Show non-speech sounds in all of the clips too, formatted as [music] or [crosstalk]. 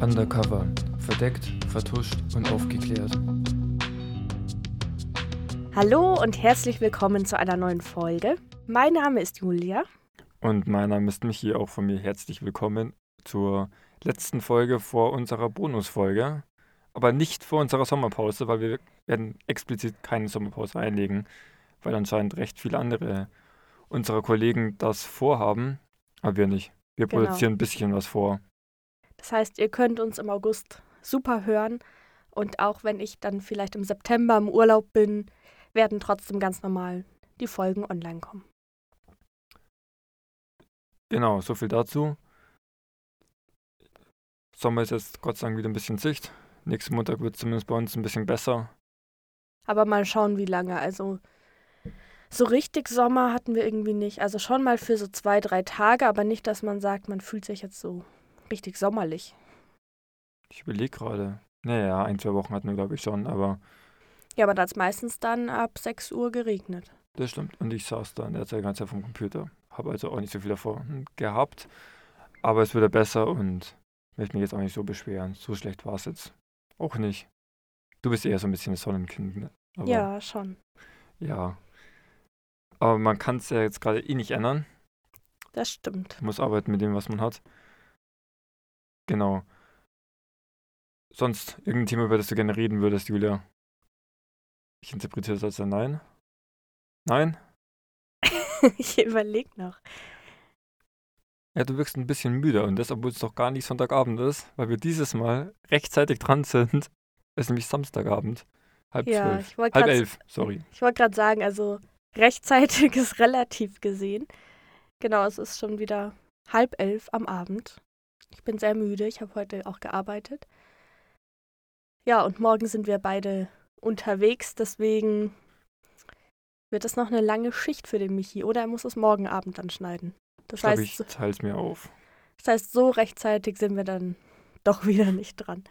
Undercover. Verdeckt, vertuscht und aufgeklärt. Hallo und herzlich willkommen zu einer neuen Folge. Mein Name ist Julia. Und mein Name ist Michi, auch von mir herzlich willkommen zur letzten Folge vor unserer Bonusfolge. Aber nicht vor unserer Sommerpause, weil wir werden explizit keine Sommerpause einlegen, weil anscheinend recht viele andere unserer Kollegen das vorhaben, aber wir nicht. Wir Genau. produzieren ein bisschen was vor. Das heißt, ihr könnt uns im August super hören. Und auch wenn ich dann vielleicht im September im Urlaub bin, werden trotzdem ganz normal die Folgen online kommen. Genau, so viel dazu. Sommer ist jetzt Gott sei Dank wieder ein bisschen Sicht. Nächsten Montag wird es zumindest bei uns ein bisschen besser. Aber mal schauen, wie lange. Also so richtig Sommer hatten wir irgendwie nicht. Also schon mal für so zwei, drei Tage, aber nicht, dass man sagt, man fühlt sich jetzt so richtig sommerlich. Ich überlege gerade. Naja, ein, zwei Wochen hatten wir, glaube ich, schon, aber Ja, aber da hat es meistens dann ab 6 Uhr geregnet. das stimmt. Und ich saß da in der Zeit ganz vom Computer. Habe also auch nicht so viel davon gehabt. Aber es wird besser und möchte mich jetzt auch nicht so beschweren. So schlecht war es jetzt auch nicht. Du bist eher so ein bisschen das Sonnenkind, ne? Aber, ja, schon. Ja. Aber man kann es ja jetzt gerade eh nicht ändern. Das stimmt. muss arbeiten mit dem, was man hat. Genau. Sonst irgendein Thema, über das du gerne reden würdest, Julia? Ich interpretiere das als ein Nein. Nein? [laughs] ich überlege noch. Ja, du wirkst ein bisschen müder und das, obwohl es doch gar nicht Sonntagabend ist, weil wir dieses Mal rechtzeitig dran sind. [laughs] Es ist nämlich Samstagabend. Halb Ja, zwölf. ich wollte Halb grad- elf, sorry. Ich wollte gerade sagen, also rechtzeitig [laughs] ist relativ gesehen. Genau, es ist schon wieder halb elf am Abend. Ich bin sehr müde. Ich habe heute auch gearbeitet. Ja, und morgen sind wir beide unterwegs. Deswegen wird es noch eine lange Schicht für den Michi. Oder er muss es morgen Abend dann schneiden. Das Ich heißt, ich teile es mir auf. das heißt, so rechtzeitig sind wir dann [laughs] doch wieder nicht dran.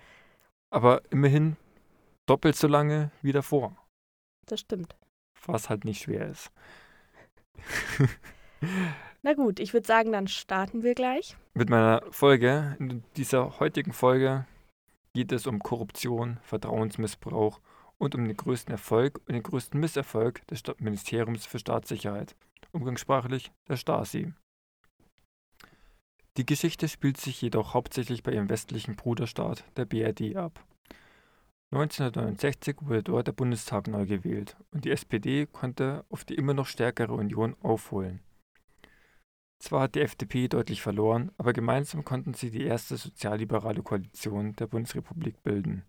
Aber immerhin doppelt so lange wie davor. Das stimmt. Was halt nicht schwer ist. [laughs] Na gut, ich würde sagen, dann starten wir gleich. Mit meiner Folge, in dieser heutigen Folge, geht es um Korruption, Vertrauensmissbrauch und um den größten Erfolg und den größten Misserfolg des Ministeriums für Staatssicherheit, umgangssprachlich der Stasi. Die Geschichte spielt sich jedoch hauptsächlich bei ihrem westlichen Bruderstaat, der BRD, ab. 1969 wurde dort der Bundestag neu gewählt und die SPD konnte auf die immer noch stärkere Union aufholen. Zwar hat die FDP deutlich verloren, aber gemeinsam konnten sie die erste sozialliberale Koalition der Bundesrepublik bilden.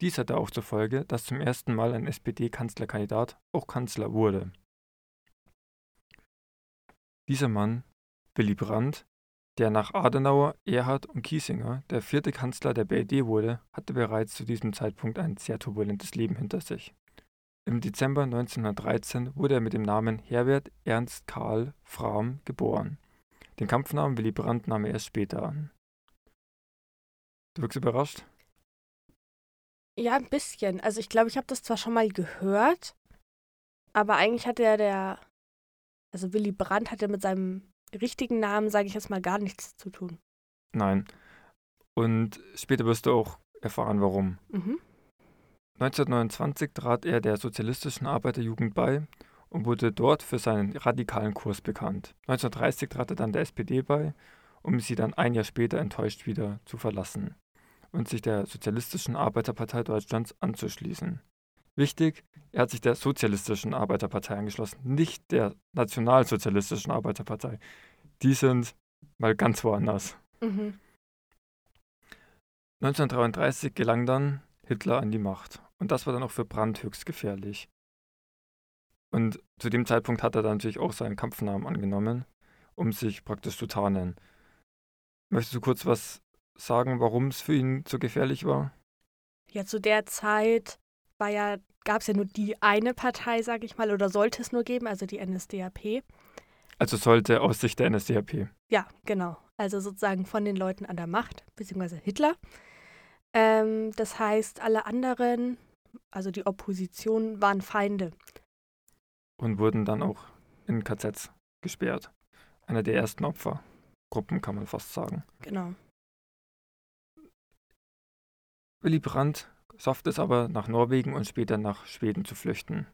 Dies hatte auch zur Folge, dass zum ersten Mal ein SPD-Kanzlerkandidat auch Kanzler wurde. Dieser Mann, Willy Brandt, der nach Adenauer, Erhard und Kiesinger der vierte Kanzler der BRD wurde, hatte bereits zu diesem Zeitpunkt ein sehr turbulentes Leben hinter sich. Im Dezember 1913 wurde er mit dem Namen Herbert Ernst Karl Frahm geboren. Den Kampfnamen Willy Brandt nahm er erst später an. Du wirkst überrascht? Ja, ein bisschen. Also ich glaube, ich habe das zwar schon mal gehört, aber eigentlich hat ja der, also Willy Brandt hat ja mit seinem richtigen Namen, sage ich jetzt mal, gar nichts zu tun. Nein. Und später wirst du auch erfahren, warum. Mhm. 1929 trat er der Sozialistischen Arbeiterjugend bei und wurde dort für seinen radikalen Kurs bekannt. 1930 trat er dann der SPD bei, um sie dann ein Jahr später enttäuscht wieder zu verlassen und sich der Sozialistischen Arbeiterpartei Deutschlands anzuschließen. Wichtig, er hat sich der Sozialistischen Arbeiterpartei angeschlossen, nicht der Nationalsozialistischen Arbeiterpartei. Die sind mal ganz woanders. Mhm. 1933 gelang dann Hitler an die Macht. Und das war dann auch für Brandt höchst gefährlich. Und zu dem Zeitpunkt hat er dann natürlich auch seinen Kampfnamen angenommen, um sich praktisch zu tarnen. Möchtest du kurz was sagen, warum es für ihn so gefährlich war? Ja, zu der Zeit war ja, gab es ja nur die eine Partei, sage ich mal, oder sollte es nur geben, also die NSDAP. Also sollte aus Sicht der NSDAP. Ja, genau. Also sozusagen von den Leuten an der Macht, beziehungsweise Hitler. Ähm, das heißt, alle anderen, also die Opposition, waren Feinde. und wurden dann auch in KZs gesperrt. Einer der ersten Opfergruppen, kann man fast sagen. Genau. Willy Brandt schafft es aber, nach Norwegen und später nach Schweden zu flüchten.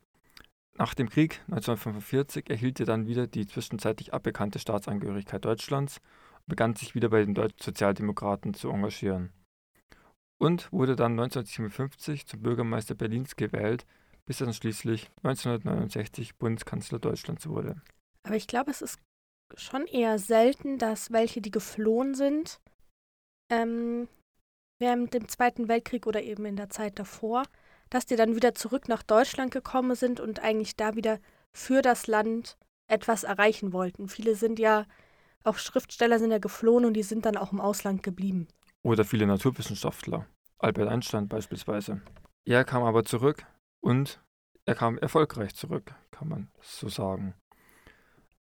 Nach dem Krieg 1945 erhielt er dann wieder die zwischenzeitlich aberkannte Staatsangehörigkeit Deutschlands und begann sich wieder bei den deutschen Sozialdemokraten zu engagieren. Und wurde dann 1957 zum Bürgermeister Berlins gewählt, bis er dann schließlich 1969 Bundeskanzler Deutschlands wurde. Aber ich glaube, es ist schon eher selten, dass welche, die geflohen sind, ähm, während dem Zweiten Weltkrieg oder eben in der Zeit davor, dass die dann wieder zurück nach Deutschland gekommen sind und eigentlich da wieder für das Land etwas erreichen wollten. Viele sind ja, auch Schriftsteller sind ja geflohen und die sind dann auch im Ausland geblieben. Oder viele Naturwissenschaftler, Albert Einstein beispielsweise. Er kam aber zurück und er kam erfolgreich zurück, kann man so sagen.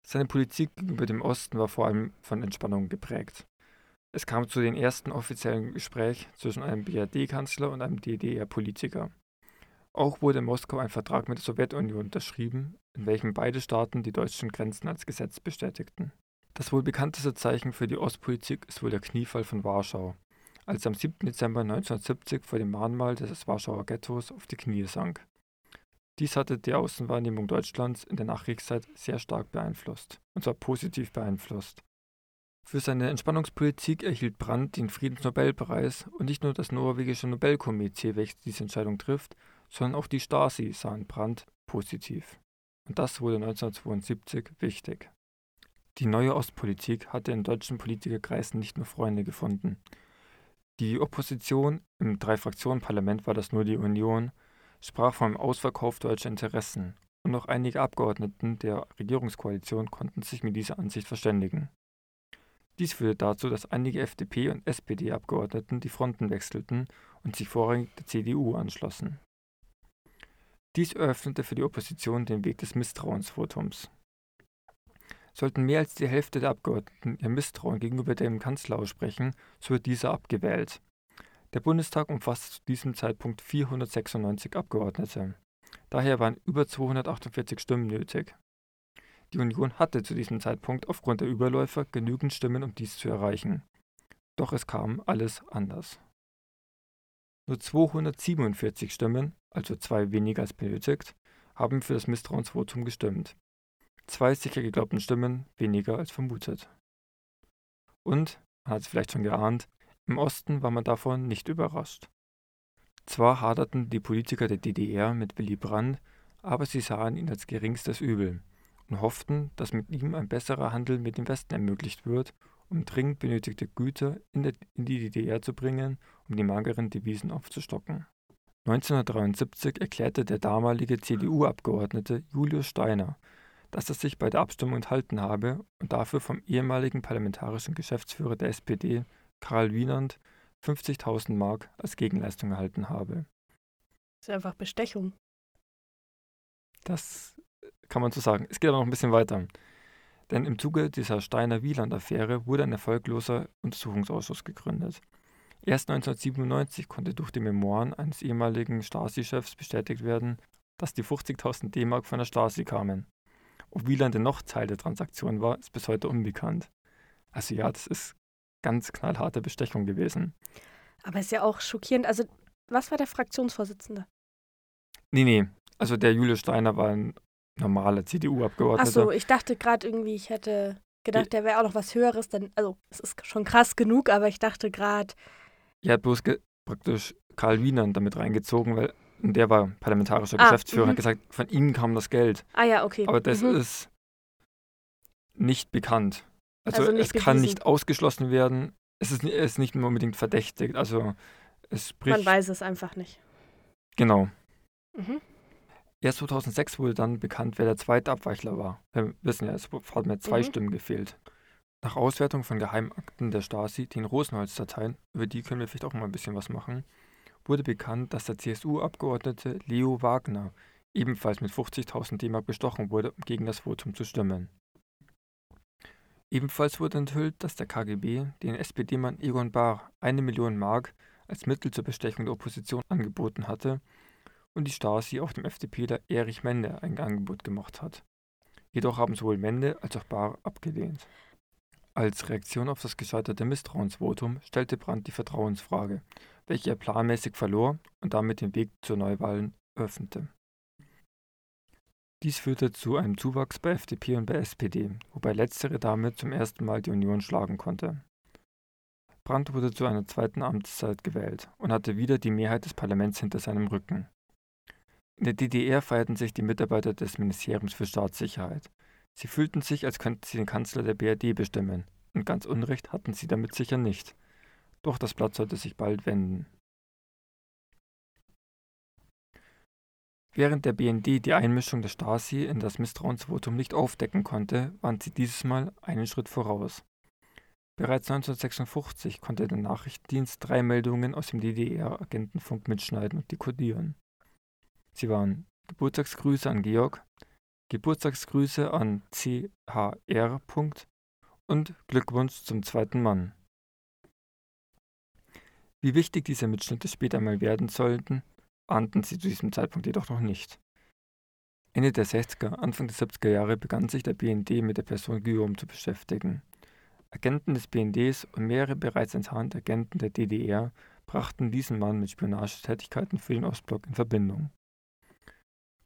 Seine Politik gegenüber dem Osten war vor allem von Entspannung geprägt. Es kam zu den ersten offiziellen Gesprächen zwischen einem BRD-Kanzler und einem DDR-Politiker. Auch wurde in Moskau ein Vertrag mit der Sowjetunion unterschrieben, in welchem beide Staaten die deutschen Grenzen als Gesetz bestätigten. Das wohl bekannteste Zeichen für die Ostpolitik ist wohl der Kniefall von Warschau, als er am 7. Dezember 1970 vor dem Mahnmal des Warschauer Ghettos auf die Knie sank. Dies hatte die Außenwahrnehmung Deutschlands in der Nachkriegszeit sehr stark beeinflusst, und zwar positiv beeinflusst. Für seine Entspannungspolitik erhielt Brandt den Friedensnobelpreis und nicht nur das norwegische Nobelkomitee, welches diese Entscheidung trifft, sondern auch die Stasi sahen Brandt positiv. Und das wurde 1972 wichtig. Die neue Ostpolitik hatte in deutschen Politikerkreisen nicht nur Freunde gefunden. Die Opposition im Drei-Fraktionen-Parlament war das nur die Union, sprach vom Ausverkauf deutscher Interessen und auch einige Abgeordneten der Regierungskoalition konnten sich mit dieser Ansicht verständigen. Dies führte dazu, dass einige FDP- und SPD-Abgeordneten die Fronten wechselten und sich vorrangig der CDU anschlossen. Dies eröffnete für die Opposition den Weg des Misstrauensvotums. Sollten mehr als die Hälfte der Abgeordneten ihr Misstrauen gegenüber dem Kanzler aussprechen, so wird dieser abgewählt. Der Bundestag umfasste zu diesem Zeitpunkt 496 Abgeordnete. Daher waren über 248 Stimmen nötig. Die Union hatte zu diesem Zeitpunkt aufgrund der Überläufer genügend Stimmen, um dies zu erreichen. Doch es kam alles anders. Nur 247 Stimmen, also zwei weniger als benötigt, haben für das Misstrauensvotum gestimmt. Zwei sicher geglaubten Stimmen weniger als vermutet. Und, man hat es vielleicht schon geahnt, im Osten war man davon nicht überrascht. Zwar haderten die Politiker der DDR mit Willy Brandt, aber sie sahen ihn als geringstes Übel und hofften, dass mit ihm ein besserer Handel mit dem Westen ermöglicht wird, um dringend benötigte Güter in, der, in die DDR zu bringen, um die mageren Devisen aufzustocken. 1973 erklärte der damalige CDU-Abgeordnete Julius Steiner, dass er sich bei der Abstimmung enthalten habe und dafür vom ehemaligen parlamentarischen Geschäftsführer der SPD, Karl Wienand, 50.000 Mark als Gegenleistung erhalten habe. Das ist einfach Bestechung. Das kann man so sagen. Es geht aber noch ein bisschen weiter. Denn im Zuge dieser Steiner-Wieland-Affäre wurde ein erfolgloser Untersuchungsausschuss gegründet. Erst 1997 konnte durch die Memoiren eines ehemaligen Stasi-Chefs bestätigt werden, dass die 50.000 D-Mark von der Stasi kamen. Ob Wieland denn noch Teil der Transaktion war, ist bis heute unbekannt. Also ja, das ist ganz knallharte Bestechung gewesen. Aber ist ja auch schockierend. Also, was war der Fraktionsvorsitzende? Nee, nee. Also der Julius Steiner war ein normaler CDU-Abgeordneter. Achso, ich dachte gerade irgendwie, ich hätte gedacht, der wäre auch noch was Höheres. Denn, also, es ist schon krass genug, aber ich dachte gerade. Er hat bloß praktisch Karl Wienand damit reingezogen, weil der war parlamentarischer ah, Geschäftsführer und hat mhm. gesagt, von ihm kam das Geld. Ah ja, okay. Aber das mhm. ist nicht bekannt. Also, also nicht es bewiesen. kann nicht ausgeschlossen werden. Es ist, es ist nicht unbedingt verdächtigt. Also es spricht. Man weiß es einfach nicht. Genau. Mhm. Erst 2006 wurde dann bekannt, wer der zweite Abweichler war. Wir wissen ja, es hat mir zwei mhm. Stimmen gefehlt. Nach Auswertung von Geheimakten der Stasi, den Rosenholz-Dateien, über die können wir vielleicht auch mal ein bisschen was machen, wurde bekannt, dass der CSU-Abgeordnete Leo Wagner ebenfalls mit 50.000 D-Mark bestochen wurde, um gegen das Votum zu stimmen. Ebenfalls wurde enthüllt, dass der KGB den SPD-Mann Egon Bahr eine Million Mark als Mittel zur Bestechung der Opposition angeboten hatte und die Stasi auch dem FDPler Erich Mende ein Angebot gemacht hat. Jedoch haben sowohl Mende als auch Bahr abgelehnt. Als Reaktion auf das gescheiterte Misstrauensvotum stellte Brandt die Vertrauensfrage, welche er planmäßig verlor und damit den Weg zur Neuwahlen öffnete. Dies führte zu einem Zuwachs bei FDP und bei SPD, wobei letztere damit zum ersten Mal die Union schlagen konnte. Brandt wurde zu einer zweiten Amtszeit gewählt und hatte wieder die Mehrheit des Parlaments hinter seinem Rücken. In der DDR feierten sich die Mitarbeiter des Ministeriums für Staatssicherheit. Sie fühlten sich, als könnten sie den Kanzler der BRD bestimmen, und ganz Unrecht hatten sie damit sicher nicht. Doch das Blatt sollte sich bald wenden. Während der BND die Einmischung der Stasi in das Misstrauensvotum nicht aufdecken konnte, waren sie dieses Mal einen Schritt voraus. Bereits 1956 konnte der Nachrichtendienst drei Meldungen aus dem DDR-Agentenfunk mitschneiden und dekodieren. Sie waren Geburtstagsgrüße an Georg, Geburtstagsgrüße an CHR. und Glückwunsch zum zweiten Mann. Wie wichtig diese Mitschnitte später mal werden sollten, ahnten sie zu diesem Zeitpunkt jedoch noch nicht. Ende der 60er, Anfang der 70er Jahre begann sich der BND mit der Person Guillaume zu beschäftigen. Agenten des BNDs und mehrere bereits enttarnte Agenten der DDR brachten diesen Mann mit Spionagetätigkeiten für den Ostblock in Verbindung.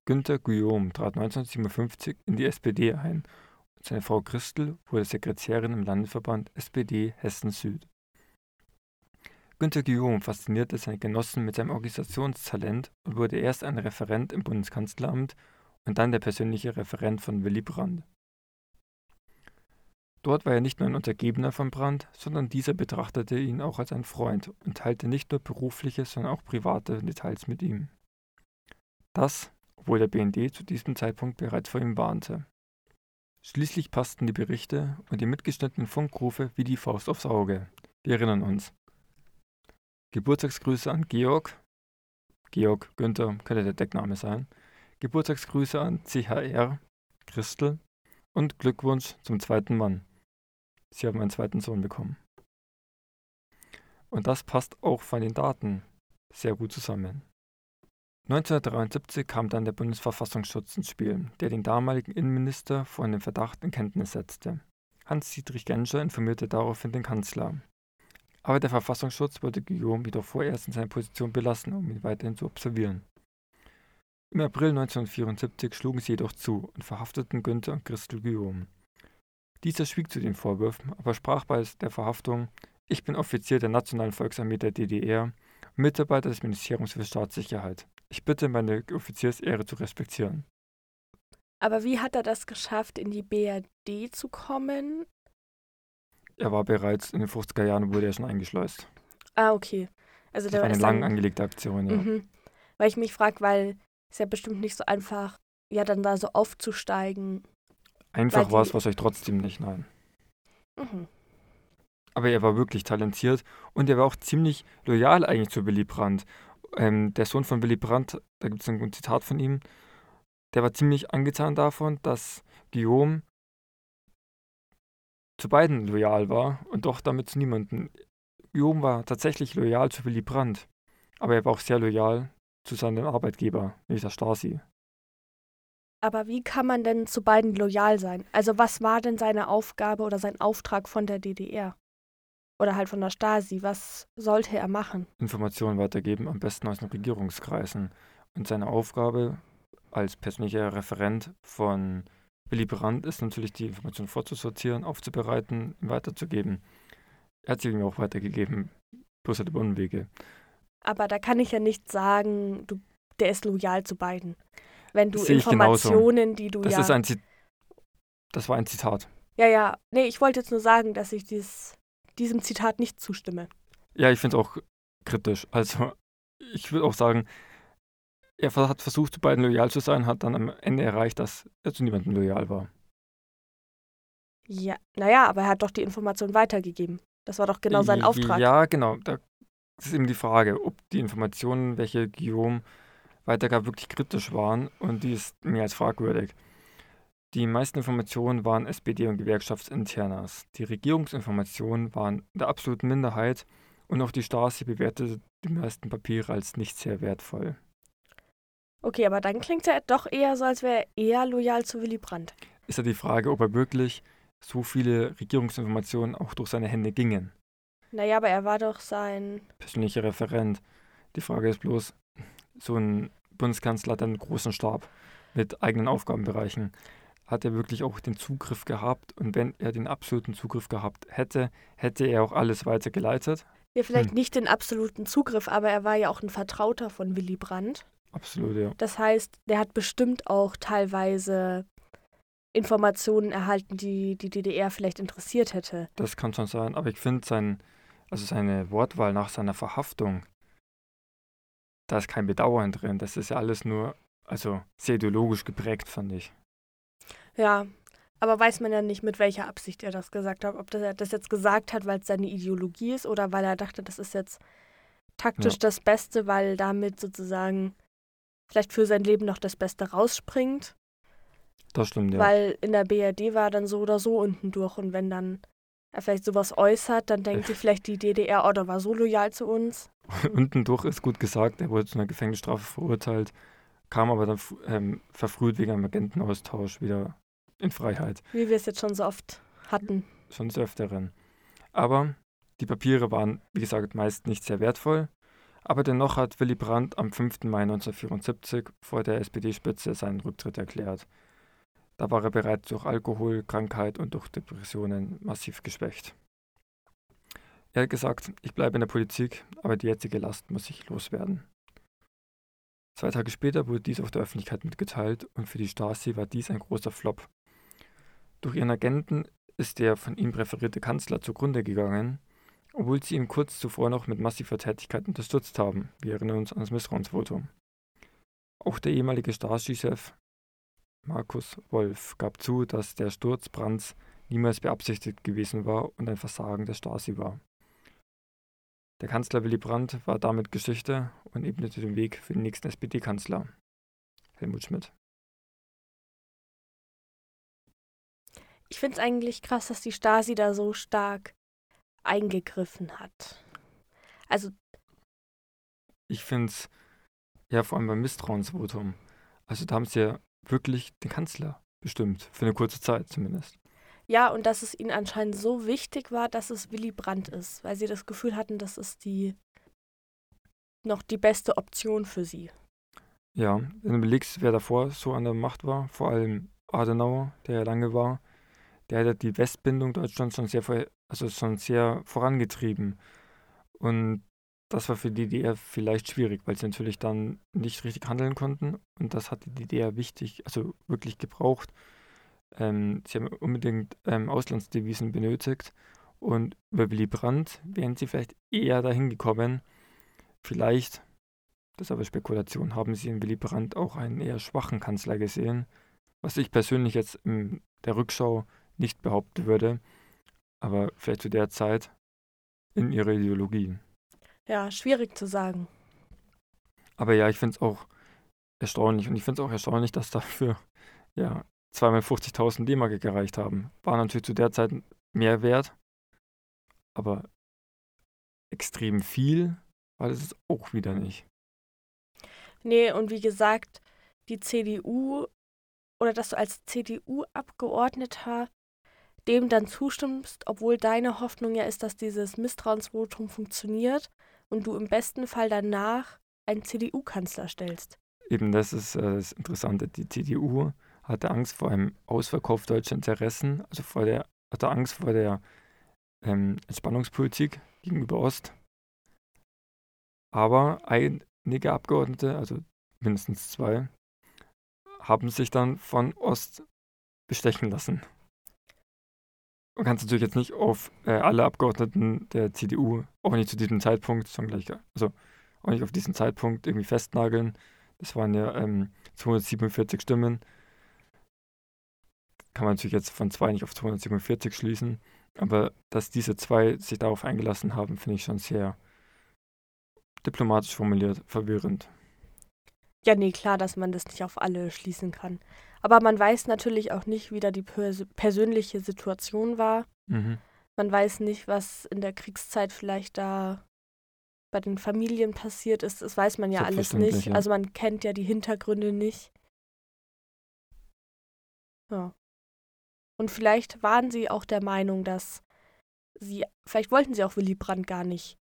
Günter Guillaume trat 1957 in die SPD ein und seine Frau Christel wurde Sekretärin im Landesverband SPD Hessen Süd. Günter Guillaume faszinierte seine Genossen mit seinem Organisationstalent und wurde erst ein Referent im Bundeskanzleramt und dann der persönliche Referent von Willy Brandt. Dort war er nicht nur ein Untergebener von Brandt, sondern dieser betrachtete ihn auch als einen Freund und teilte nicht nur berufliche, sondern auch private Details mit ihm. Das, obwohl der BND zu diesem Zeitpunkt bereits vor ihm warnte. Schließlich passten die Berichte und die mitgeschnittenen Funkrufe wie die Faust aufs Auge. Wir erinnern uns. Geburtstagsgrüße an Georg. Georg Günther könnte der Deckname sein. Geburtstagsgrüße an CHR, Christel und Glückwunsch zum zweiten Mann. Sie haben einen zweiten Sohn bekommen. Und das passt auch von den Daten sehr gut zusammen. 1973 kam dann der Bundesverfassungsschutz ins Spiel, der den damaligen Innenminister von dem Verdacht in Kenntnis setzte. Hans-Dietrich Genscher informierte daraufhin den Kanzler. Aber der Verfassungsschutz wollte Guillaume jedoch vorerst in seiner Position belassen, um ihn weiterhin zu observieren. Im April 1974 schlugen sie jedoch zu und verhafteten Günther und Christel Guillaume. Dieser schwieg zu den Vorwürfen, aber sprach bei der Verhaftung: Ich bin Offizier der Nationalen Volksarmee der DDR und Mitarbeiter des Ministeriums für Staatssicherheit. Ich bitte, meine Offiziersehre zu respektieren. Aber wie hat er das geschafft, in die BRD zu kommen? Er war bereits in den 50er Jahren, wurde er schon eingeschleust. Ah, okay. Also das war eine lang angelegte Aktion, ja. Mhm. Weil ich mich frage, weil es ja bestimmt nicht so einfach, ja, dann da so aufzusteigen. Einfach war es wahrscheinlich trotzdem nicht, nein. Mhm. Aber er war wirklich talentiert und er war auch ziemlich loyal eigentlich zu Willy Brandt. Ähm, der Sohn von Willy Brandt, da gibt es ein Zitat von ihm, der war ziemlich angetan davon, dass Guillaume zu beiden loyal war und doch damit zu niemandem. Guillaume war tatsächlich loyal zu Willy Brandt, aber er war auch sehr loyal zu seinem Arbeitgeber, nämlich der Stasi. Aber wie kann man denn zu beiden loyal sein? Also was war denn seine Aufgabe oder sein Auftrag von der DDR? Oder halt von der Stasi? Was sollte er machen? Informationen weitergeben, am besten aus den Regierungskreisen. Und seine Aufgabe als persönlicher Referent von Willy Brandt ist natürlich, die Informationen vorzusortieren, aufzubereiten, weiterzugeben. Er hat sie ihm auch weitergegeben, bloß halt über Unwege. Aber da kann ich ja nicht sagen, du, der ist loyal zu beiden. Wenn du Informationen, die du das ja. Ist ein das war ein Zitat. Ja, ja. Nee, ich wollte jetzt nur sagen, dass ich dies, diesem Zitat nicht zustimme. Ja, ich finde es auch kritisch. Also, ich würde auch sagen, er hat versucht, zu beiden loyal zu sein, hat dann am Ende erreicht, dass er zu niemandem loyal war. Ja, naja, aber er hat doch die Information weitergegeben. Das war doch genau sein Auftrag. Ja, genau. Das ist eben die Frage, ob die Informationen, welche Guillaume weitergab, wirklich kritisch waren und die ist mehr als fragwürdig. Die meisten Informationen waren SPD- und Gewerkschaftsinternas. Die Regierungsinformationen waren in der absoluten Minderheit und auch die Stasi bewertete die meisten Papiere als nicht sehr wertvoll. Okay, aber dann klingt er doch eher so, als wäre er eher loyal zu Willy Brandt. Ist ja die Frage, ob er wirklich so viele Regierungsinformationen auch durch seine Hände gingen. Naja, aber er war doch sein. persönlicher Referent. Die Frage ist bloß, so ein Bundeskanzler hat einen großen Stab mit eigenen Aufgabenbereichen. Hat er wirklich auch den Zugriff gehabt? Und wenn er den absoluten Zugriff gehabt hätte, hätte er auch alles weitergeleitet? Ja, vielleicht Hm. nicht den absoluten Zugriff, aber er war ja auch ein Vertrauter von Willy Brandt. Absolut, ja. Das heißt, der hat bestimmt auch teilweise Informationen erhalten, die die DDR vielleicht interessiert hätte. Das kann schon sein. Aber ich finde sein, also seine Wortwahl nach seiner Verhaftung, da ist kein Bedauern drin. Das ist ja alles nur, also sehr ideologisch geprägt, fand ich. Ja, aber weiß man ja nicht, mit welcher Absicht er das gesagt hat. Ob das, er das jetzt gesagt hat, weil es seine Ideologie ist oder weil er dachte, das ist jetzt taktisch Ja. das Beste, weil damit sozusagen vielleicht für sein Leben noch das Beste rausspringt. Das stimmt, ja. Weil in der BRD war er dann so oder so unten durch. Und wenn dann er vielleicht sowas äußert, dann denkt [laughs] sich vielleicht die DDR, oh, der war so loyal zu uns. [laughs] Unten durch ist gut gesagt, er wurde zu einer Gefängnisstrafe verurteilt, kam aber dann ähm, verfrüht wegen einem Agentenaustausch wieder in Freiheit. Wie wir es jetzt schon so oft hatten. Schon des Öfteren. Aber die Papiere waren, wie gesagt, meist nicht sehr wertvoll. Aber dennoch hat Willy Brandt am 5. Mai 1974 vor der SPD-Spitze seinen Rücktritt erklärt. Da war er bereits durch Alkohol, Krankheit und durch Depressionen massiv geschwächt. Er hat gesagt, ich bleibe in der Politik, aber die jetzige Last muss ich loswerden. Zwei Tage später wurde dies auf der Öffentlichkeit mitgeteilt und für die Stasi war dies ein großer Flop. Durch ihren Agenten ist der von ihm präferierte Kanzler zugrunde gegangen, obwohl sie ihn kurz zuvor noch mit massiver Tätigkeit unterstützt haben. Wir erinnern uns an das Misstrauensvotum. Auch der ehemalige Stasi-Chef Markus Wolf gab zu, dass der Sturz Brandts niemals beabsichtigt gewesen war und ein Versagen der Stasi war. Der Kanzler Willy Brandt war damit Geschichte und ebnete den Weg für den nächsten SPD-Kanzler, Helmut Schmidt. Ich finde es eigentlich krass, dass die Stasi da so stark eingegriffen hat. Also, Ich finde es, ja, vor allem beim Misstrauensvotum. Also da haben sie ja wirklich den Kanzler bestimmt, für eine kurze Zeit zumindest. ja, und dass es ihnen anscheinend so wichtig war, dass es Willy Brandt ist, weil sie das Gefühl hatten, das ist die noch die beste Option für sie. Ja, wenn du überlegst, wer davor so an der Macht war, vor allem Adenauer, der ja lange war, der hat die Westbindung Deutschlands schon sehr, also schon sehr vorangetrieben. Und das war für die DDR vielleicht schwierig, weil sie natürlich dann nicht richtig handeln konnten. Und das hat die DDR wichtig, also wirklich gebraucht. Ähm, sie haben unbedingt ähm, Auslandsdevisen benötigt. Und über Willy Brandt wären sie vielleicht eher dahin gekommen. Vielleicht das ist aber Spekulation. Haben Sie in Willy Brandt auch einen eher schwachen Kanzler gesehen? Was ich persönlich jetzt in der Rückschau nicht behaupten würde, aber vielleicht zu der Zeit in ihrer Ideologie. Ja, schwierig zu sagen. Aber ja, ich finde es auch erstaunlich und ich finde es auch erstaunlich, dass dafür ja zweimal 50.000 D-Mark gereicht haben. War natürlich zu der Zeit mehr wert, aber extrem viel war das jetzt auch wieder nicht. Nee, und wie gesagt, die CDU oder dass du als CDU-Abgeordneter dem dann zustimmst, obwohl deine Hoffnung ja ist, dass dieses Misstrauensvotum funktioniert und du im besten Fall danach einen CDU-Kanzler stellst. Eben das ist äh, das Interessante. Die CDU hatte Angst vor einem Ausverkauf deutscher Interessen, also vor der, hatte Angst vor der ähm, Entspannungspolitik gegenüber Ost. Aber einige Abgeordnete, also mindestens zwei, haben sich dann von Ost bestechen lassen. Man kann es natürlich jetzt nicht auf äh, alle Abgeordneten der CDU, auch nicht zu diesem Zeitpunkt, schon gleich, also auch nicht auf diesen Zeitpunkt irgendwie festnageln. Das waren ja ähm, 247 Stimmen. Kann man natürlich jetzt von zwei nicht auf 247 schließen. Aber dass diese zwei sich darauf eingelassen haben, finde ich schon sehr diplomatisch formuliert, verwirrend. Ja, nee, klar, dass man das nicht auf alle schließen kann. Aber man weiß natürlich auch nicht, wie da die pers persönliche Situation war. Mhm. Man weiß nicht, was in der Kriegszeit vielleicht da bei den Familien passiert ist. Das weiß man ja alles nicht. ja. Also man kennt ja die Hintergründe nicht. Ja. Und vielleicht waren sie auch der Meinung, dass sie, vielleicht wollten sie auch Willy Brandt gar nicht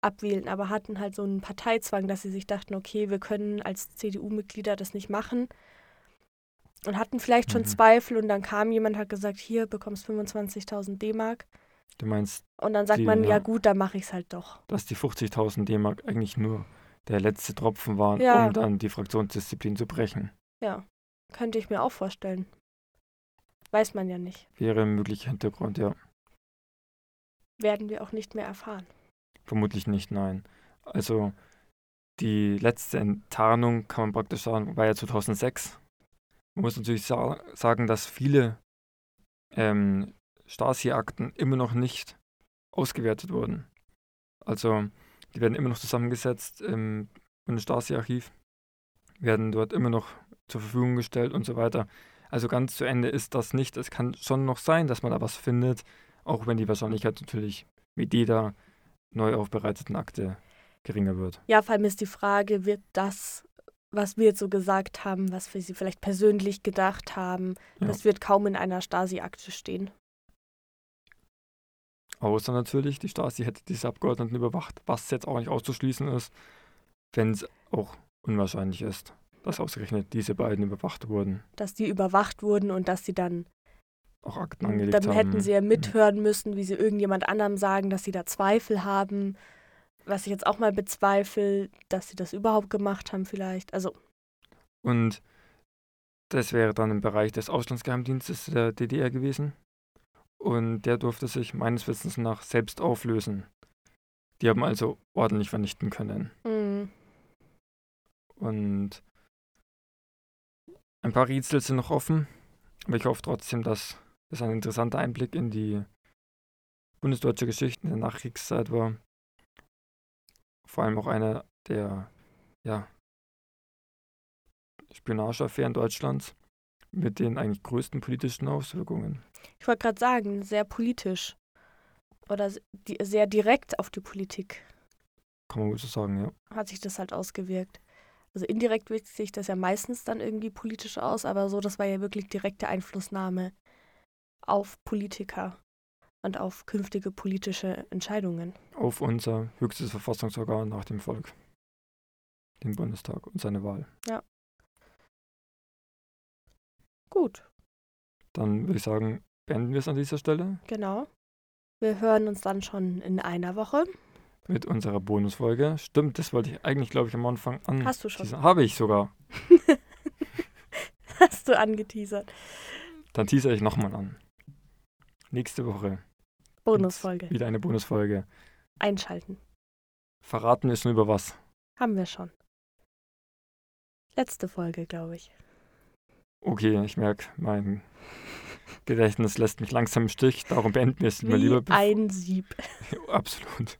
abwählen, aber hatten halt so einen Parteizwang, dass sie sich dachten, okay, wir können als CDU-Mitglieder das nicht machen. Und hatten vielleicht schon Mhm. Zweifel und dann kam jemand, hat gesagt, hier bekommst 25.000 D-Mark. Du meinst, Und dann sagt Die, man, ja, gut, dann mache ich es halt doch. dass die 50.000 D-Mark eigentlich nur der letzte Tropfen waren, Ja. um dann die Fraktionsdisziplin zu brechen? Ja, könnte ich mir auch vorstellen. Weiß man ja nicht. Wäre ein möglicher Hintergrund, ja. Werden wir auch nicht mehr erfahren. Vermutlich nicht, nein. Also die letzte Enttarnung, kann man praktisch sagen, war ja 2006. Man muss natürlich sa sagen, dass viele ähm, Stasi-Akten immer noch nicht ausgewertet wurden. Also die werden immer noch zusammengesetzt im Bundesstasi-Archiv, werden dort immer noch zur Verfügung gestellt und so weiter. Also ganz zu Ende ist das nicht. Es kann schon noch sein, dass man da was findet, auch wenn die Wahrscheinlichkeit natürlich mit jeder neu aufbereiteten Akte geringer wird. Ja, vor allem ist die Frage, wird das, was wir jetzt so gesagt haben, was wir sie vielleicht persönlich gedacht haben, Ja. das wird kaum in einer Stasi-Akte stehen. Außer natürlich, die Stasi hätte diese Abgeordneten überwacht, was jetzt auch nicht auszuschließen ist, wenn es auch unwahrscheinlich ist, dass ausgerechnet diese beiden überwacht wurden, Dass die überwacht wurden und dass sie dann, auch Akten angelegt dann haben. hätten sie ja mithören müssen, wie sie irgendjemand anderem sagen, dass sie da Zweifel haben. Was ich jetzt auch mal bezweifle, dass sie das überhaupt gemacht haben vielleicht. Also, Und das wäre dann im Bereich des Auslandsgeheimdienstes der DDR gewesen. Und der durfte sich meines Wissens nach selbst auflösen. Die haben also ordentlich vernichten können. mh, Und ein paar Rätsel sind noch offen, aber ich hoffe trotzdem, dass das ein interessanter Einblick in die bundesdeutsche Geschichte in der Nachkriegszeit war. Vor allem auch einer der ja, Spionageaffären Deutschlands mit den eigentlich größten politischen Auswirkungen. ich wollte gerade sagen, sehr politisch. Oder sehr direkt auf die Politik Kann man wohl so sagen, ja. hat sich das halt ausgewirkt. Also indirekt wirkt sich das ja meistens dann irgendwie politisch aus, aber so, das war ja wirklich direkte Einflussnahme auf Politiker und auf künftige politische Entscheidungen. Auf unser höchstes Verfassungsorgan nach dem Volk. Den Bundestag und seine Wahl. Gut, Dann würde ich sagen, beenden wir es an dieser Stelle. genau. Wir hören uns dann schon in einer Woche. mit unserer Bonusfolge. Stimmt, das wollte ich eigentlich, glaube ich, am Anfang an. Hast du schon. Habe ich sogar. [laughs] Hast du angeteasert. Dann teasere ich nochmal an. Nächste Woche Bonusfolge. wieder eine Bonusfolge. Einschalten. Verraten wir schon über was? Haben wir schon. Letzte Folge, glaube ich. Okay, ich merke, mein Gedächtnis lässt mich langsam im Stich. Darum beenden wir es mal lieber. ein Sieb. [laughs] Absolut.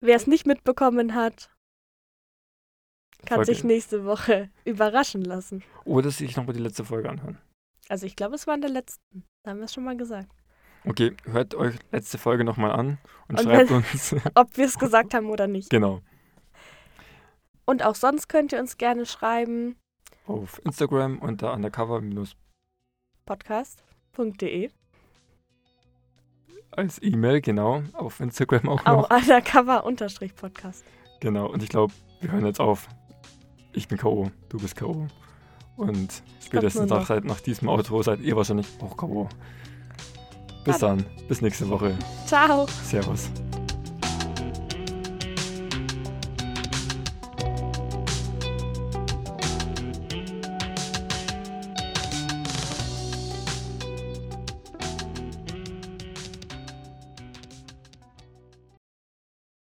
Wer es nicht mitbekommen hat, kann Folge- sich nächste Woche überraschen lassen. Oder sich nochmal die letzte Folge anhören. Also ich glaube, es war in der letzten. Da haben wir es schon mal gesagt. Okay, hört euch letzte Folge nochmal an und, Und schreibt uns. [laughs] Ob wir es gesagt haben oder nicht. genau. Und auch sonst könnt ihr uns gerne schreiben. Auf Instagram unter undercover minus Podcast.de. als E-Mail, genau. Auf Instagram auch Auch noch. undercover-podcast. Genau, und ich glaube, wir hören jetzt auf. Ich bin K.O., du bist K.O. Und spätestens nach, nach diesem Outro seid ihr wahrscheinlich auch K.O. Bis dann, bis nächste Woche. Ciao. Servus.